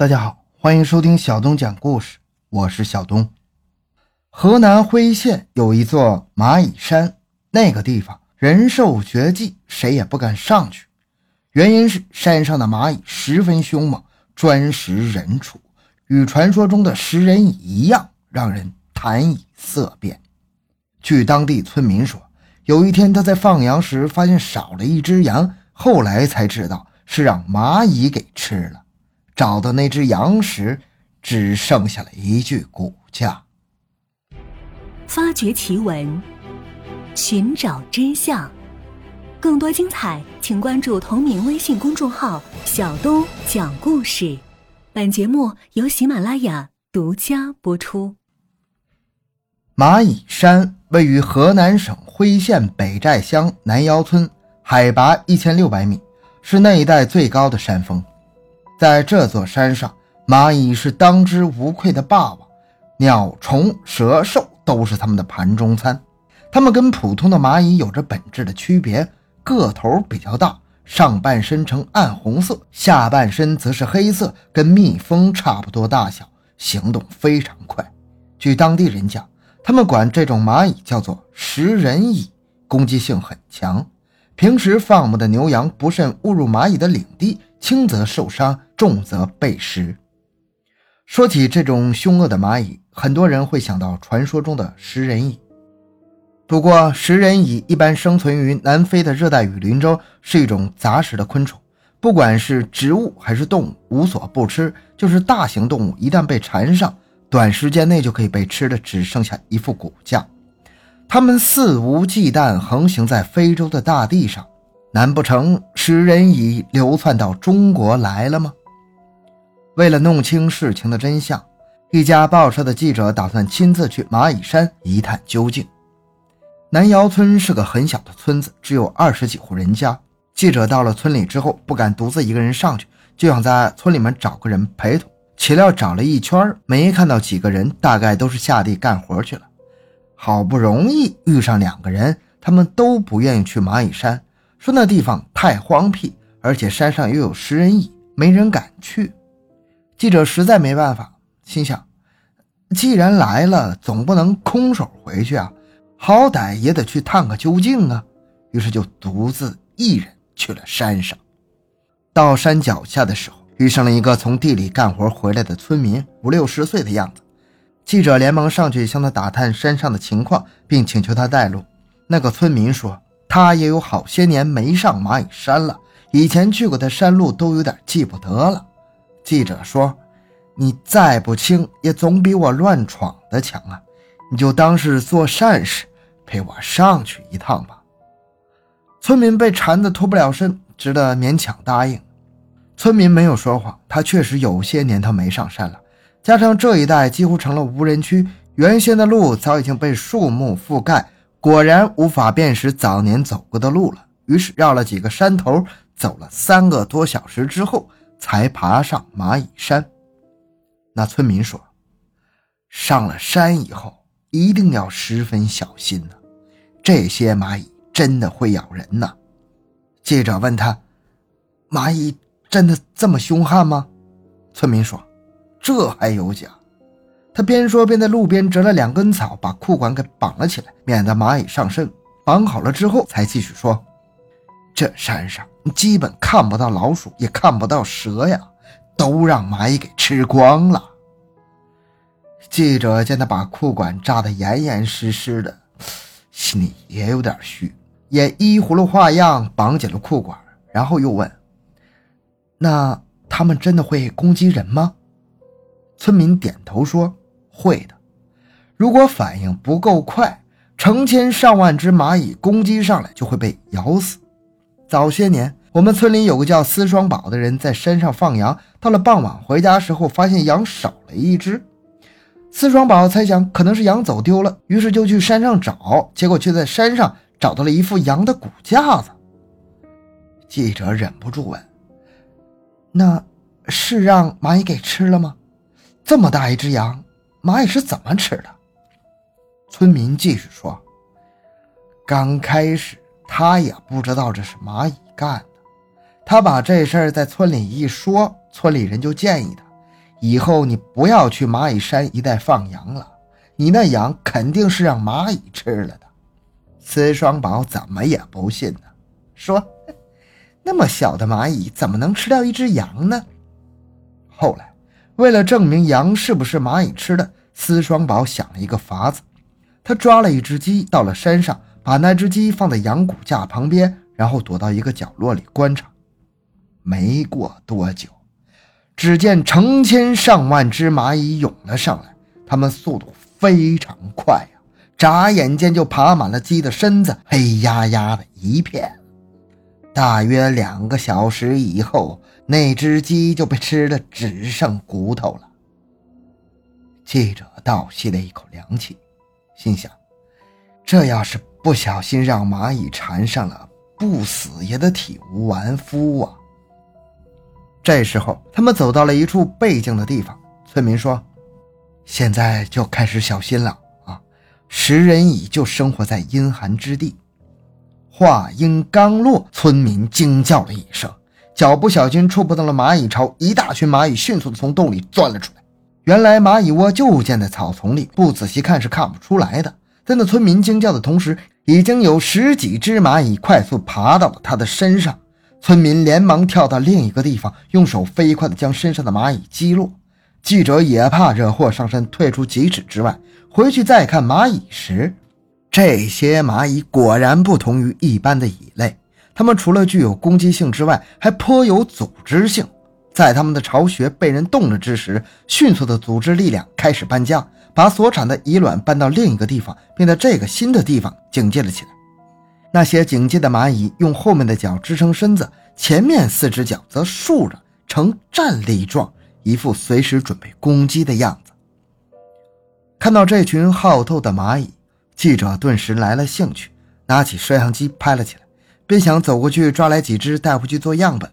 大家好，欢迎收听小东讲故事，我是小东。河南辉县有一座蚂蚁山，那个地方人兽绝迹，谁也不敢上去。原因是山上的蚂蚁十分凶猛，专食人畜，与传说中的食人蚁一样，让人谈蚁色变。据当地村民说，有一天他在放羊时发现少了一只羊，后来才知道是让蚂蚁给吃了。找到那只羊时，只剩下了一具骨架。发掘奇闻，寻找真相，更多精彩，请关注同名微信公众号“小东讲故事”。本节目由喜马拉雅独家播出。蚂蚁山位于河南省辉县北寨乡南窑村，海拔一千六百米，是那一带最高的山峰。在这座山上，蚂蚁是当之无愧的霸王，鸟、虫、蛇、兽都是它们的盘中餐。它们跟普通的蚂蚁有着本质的区别：个头比较大，上半身呈暗红色，下半身则是黑色，跟蜜蜂差不多大小，行动非常快。据当地人讲，他们管这种蚂蚁叫做食人蚁，攻击性很强。平时放牧的牛羊不慎误入蚂蚁的领地，轻则受伤，重则被食。说起这种凶恶的蚂蚁，很多人会想到传说中的食人蚁。不过，食人蚁一般生存于南非的热带雨林中，是一种杂食的昆虫，不管是植物还是动物，无所不吃。就是大型动物一旦被缠上，短时间内就可以被吃的只剩下一副骨架。它们肆无忌惮横行在非洲的大地上，难不成食人蚁流窜到中国来了吗？为了弄清事情的真相，一家报社的记者打算亲自去蚂蚁山一探究竟。南窑村是个很小的村子，只有二十几户人家。记者到了村里之后，不敢独自一个人上去，就想在村里面找个人陪同。岂料找了一圈，没看到几个人，大概都是下地干活去了。好不容易遇上两个人，他们都不愿意去蚂蚁山，说那地方太荒僻，而且山上又有食人蚁，没人敢去。记者实在没办法，心想，既然来了，总不能空手回去啊，好歹也得去探个究竟啊。于是就独自一人去了山上。到山脚下的时候，遇上了一个从地里干活回来的村民，五六十岁的样子。记者连忙上去向他打探山上的情况，并请求他带路。那个村民说，他也有好些年没上蚂蚁山了，以前去过的山路都有点记不得了。记者说：“你再不清，也总比我乱闯的强啊！你就当是做善事，陪我上去一趟吧。”村民被缠得脱不了身，只得勉强答应。村民没有说谎，他确实有些年头没上山了。加上这一带几乎成了无人区，原先的路早已经被树木覆盖，果然无法辨识早年走过的路了。于是绕了几个山头，走了三个多小时之后，才爬上蚂蚁山。那村民说：“上了山以后，一定要十分小心呐，这些蚂蚁真的会咬人呐。”记者问他：“蚂蚁真的这么凶悍吗？”村民说。这还有假？他边说边在路边折了两根草，把裤管给绑了起来，免得蚂蚁上身。绑好了之后，才继续说：“这山上基本看不到老鼠，也看不到蛇呀，都让蚂蚁给吃光了。”记者见他把裤管扎得严严实实的，心里也有点虚，也依葫芦画样绑紧了裤管，然后又问：“那他们真的会攻击人吗？”村民点头说：“会的。如果反应不够快，成千上万只蚂蚁攻击上来，就会被咬死。早些年，我们村里有个叫司双宝的人在山上放羊，到了傍晚回家时候，发现羊少了一只。司双宝猜想可能是羊走丢了，于是就去山上找，结果却在山上找到了一副羊的骨架子。记者忍不住问：‘那是让蚂蚁给吃了吗？’”这么大一只羊，蚂蚁是怎么吃的？村民继续说：“刚开始他也不知道这是蚂蚁干的，他把这事儿在村里一说，村里人就建议他以后你不要去蚂蚁山一带放羊了，你那羊肯定是让蚂蚁吃了的。”司双宝怎么也不信呢，说：“那么小的蚂蚁怎么能吃掉一只羊呢？”后来，为了证明羊是不是蚂蚁吃的，司双宝想了一个法子，他抓了一只鸡到了山上，把那只鸡放在羊骨架旁边，然后躲到一个角落里观察。没过多久，只见成千上万只蚂蚁涌了上来，它们速度非常快呀，眨眼间就爬满了鸡的身子，黑压压的一片。大约两个小时以后，那只鸡就被吃的只剩骨头了。记者倒吸了一口凉气，心想：这要是不小心让蚂蚁缠上了，不死也得体无完肤啊！这时候，他们走到了一处背静的地方。村民说：“现在就开始小心了啊！食人蚁就生活在阴寒之地。”话音刚落，村民惊叫了一声，脚不小心触碰到了蚂蚁巢，一大群蚂蚁迅速的从洞里钻了出来。原来蚂蚁窝就建在草丛里，不仔细看是看不出来的。在那村民惊叫的同时，已经有十几只蚂蚁快速爬到了他的身上。村民连忙跳到另一个地方，用手飞快地将身上的蚂蚁击落。记者也怕惹祸上身，退出几尺之外。回去再看蚂蚁时，这些蚂蚁果然不同于一般的蚁类，它们除了具有攻击性之外，还颇有组织性。在它们的巢穴被人动了之时，迅速的组织力量开始搬家，把所产的蚁卵搬到另一个地方，并在这个新的地方警戒了起来。那些警戒的蚂蚁用后面的脚支撑身子，前面四只脚则竖着呈站立状，一副随时准备攻击的样子。看到这群好斗的蚂蚁，记者顿时来了兴趣，拿起摄像机拍了起来，便想走过去抓来几只带回去做样本。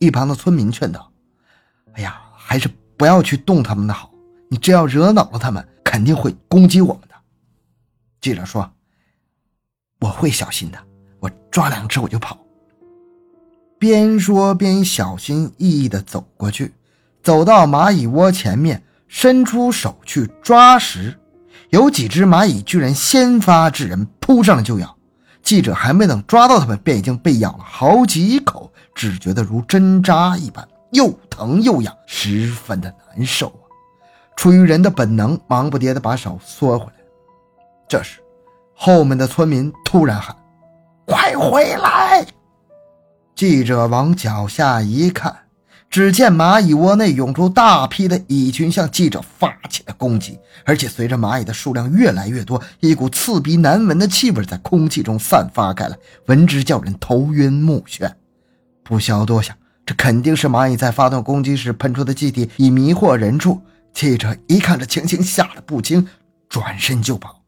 一旁的村民劝道：“哎呀，还是不要去动它们的好，你这要惹恼了他们，肯定会攻击我们的。”记者说。我会小心的，我抓两只我就跑。边说边小心翼翼地走过去，走到蚂蚁窝前面，伸出手去抓时，有几只蚂蚁居然先发制人，扑上来就咬。记者还没等抓到它们，便已经被咬了好几口，只觉得如针扎一般，又疼又痒，十分的难受！出于人的本能，忙不迭地把手缩回来。这时。后面的村民突然喊：“快回来！”记者往脚下一看，只见蚂蚁窝内涌出大批的蚁群，向记者发起了攻击。而且随着蚂蚁的数量越来越多，一股刺鼻难闻的气味在空气中散发开来，闻之叫人头晕目眩。不消多想，这肯定是蚂蚁在发动攻击时喷出的气体，以迷惑人畜。记者一看这情形，吓得不轻，转身就跑。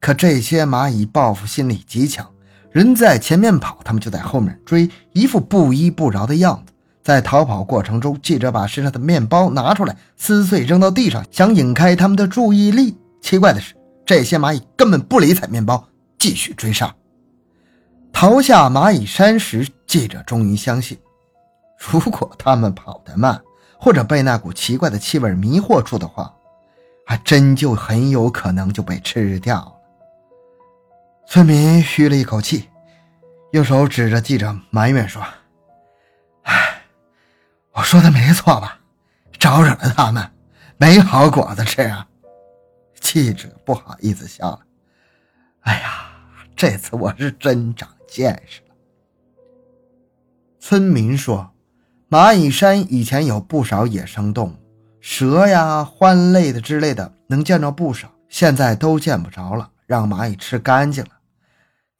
可这些蚂蚁报复心理极强，人在前面跑，他们就在后面追，一副不依不饶的样子。在逃跑过程中，记者把身上的面包拿出来撕碎扔到地上，想引开他们的注意力。奇怪的是，这些蚂蚁根本不理睬面包，继续追杀。逃下蚂蚁山时，记者终于相信，如果他们跑得慢，或者被那股奇怪的气味迷惑住的话，还真就很有可能就被吃掉了。村民吁了一口气，用手指着记者埋怨说：“哎，我说的没错吧？招惹了他们，没好果子吃啊！”记者不好意思笑了：“哎呀，这次我是真长见识了。”村民说：“蚂蚁山以前有不少野生动物，蛇呀、獾类的之类的，能见着不少，现在都见不着了，让蚂蚁吃干净了。”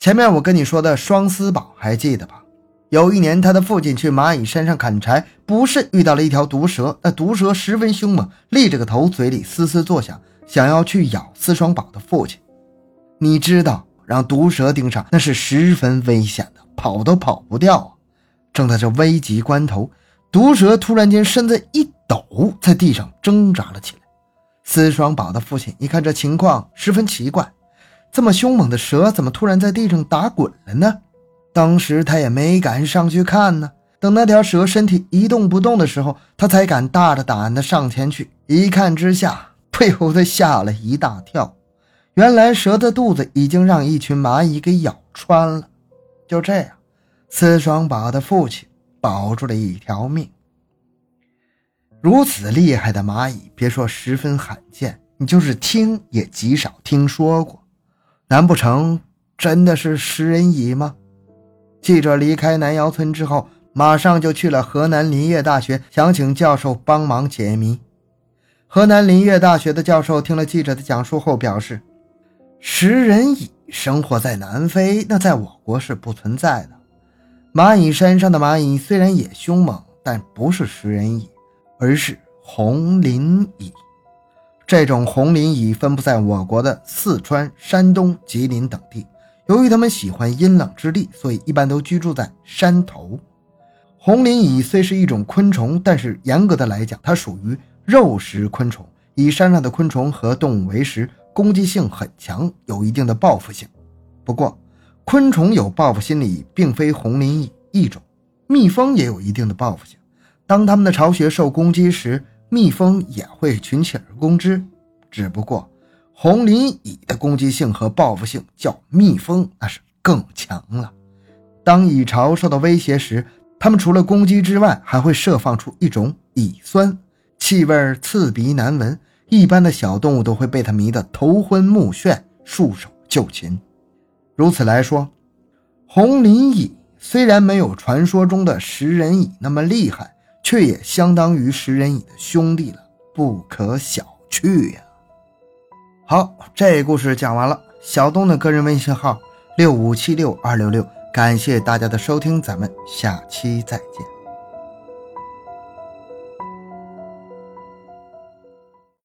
前面我跟你说的双丝宝还记得吧？有一年，他的父亲去蚂蚁山上砍柴，不慎遇到了一条毒蛇。那毒蛇十分凶猛，立着个头，嘴里嘶嘶作响，想要去咬司双宝的父亲。你知道，让毒蛇盯上那是十分危险的，跑都跑不掉啊！正在这危急关头，毒蛇突然间身子一抖，在地上挣扎了起来。司双宝的父亲一看这情况，十分奇怪。这么凶猛的蛇怎么突然在地上打滚了呢？当时他也没敢上去看呢，等那条蛇身体一动不动的时候，他才敢大着胆子上前去。一看之下，不由得吓了一大跳。原来蛇的肚子已经让一群蚂蚁给咬穿了。就这样，司双宝的父亲保住了一条命。如此厉害的蚂蚁，别说十分罕见，你就是听也极少听说过。难不成真的是食人蚁吗？记者离开南窑村之后。马上就去了河南林业大学，想请教授帮忙解谜。河南林业大学的教授听了记者的讲述后表示：“食人蚁生活在南非，那在我国是不存在的。蚂蚁山上的蚂蚁虽然也凶猛，但不是食人蚁，而是红磷蚁。这种红磷蚁分布在我国的四川、山东、吉林等地。由于它们喜欢阴冷之地，所以一般都居住在山头。”红磷蚁虽是一种昆虫，但是严格的来讲，它属于肉食昆虫。以山上的昆虫和动物为食，攻击性很强，有一定的报复性。不过，昆虫有报复心理，并非红鳞蚁一种。蜜蜂也有一定的报复性，当它们的巢穴受攻击时，蜜蜂也会群起而攻之。只不过，红鳞蚁的攻击性和报复性较蜜蜂那是更强了。当蚁巢受到威胁时，它们除了攻击之外，还会释放出一种蚁酸，气味刺鼻难闻，一般的小动物都会被它迷得头昏目眩，束手就擒。如此来说，红磷蚁虽然没有传说中的食人蚁那么厉害，却也相当于食人蚁的兄弟了，不可小觑呀。好，这故事讲完了。小东的个人微信号六五七六二六六。感谢大家的收听，咱们下期再见。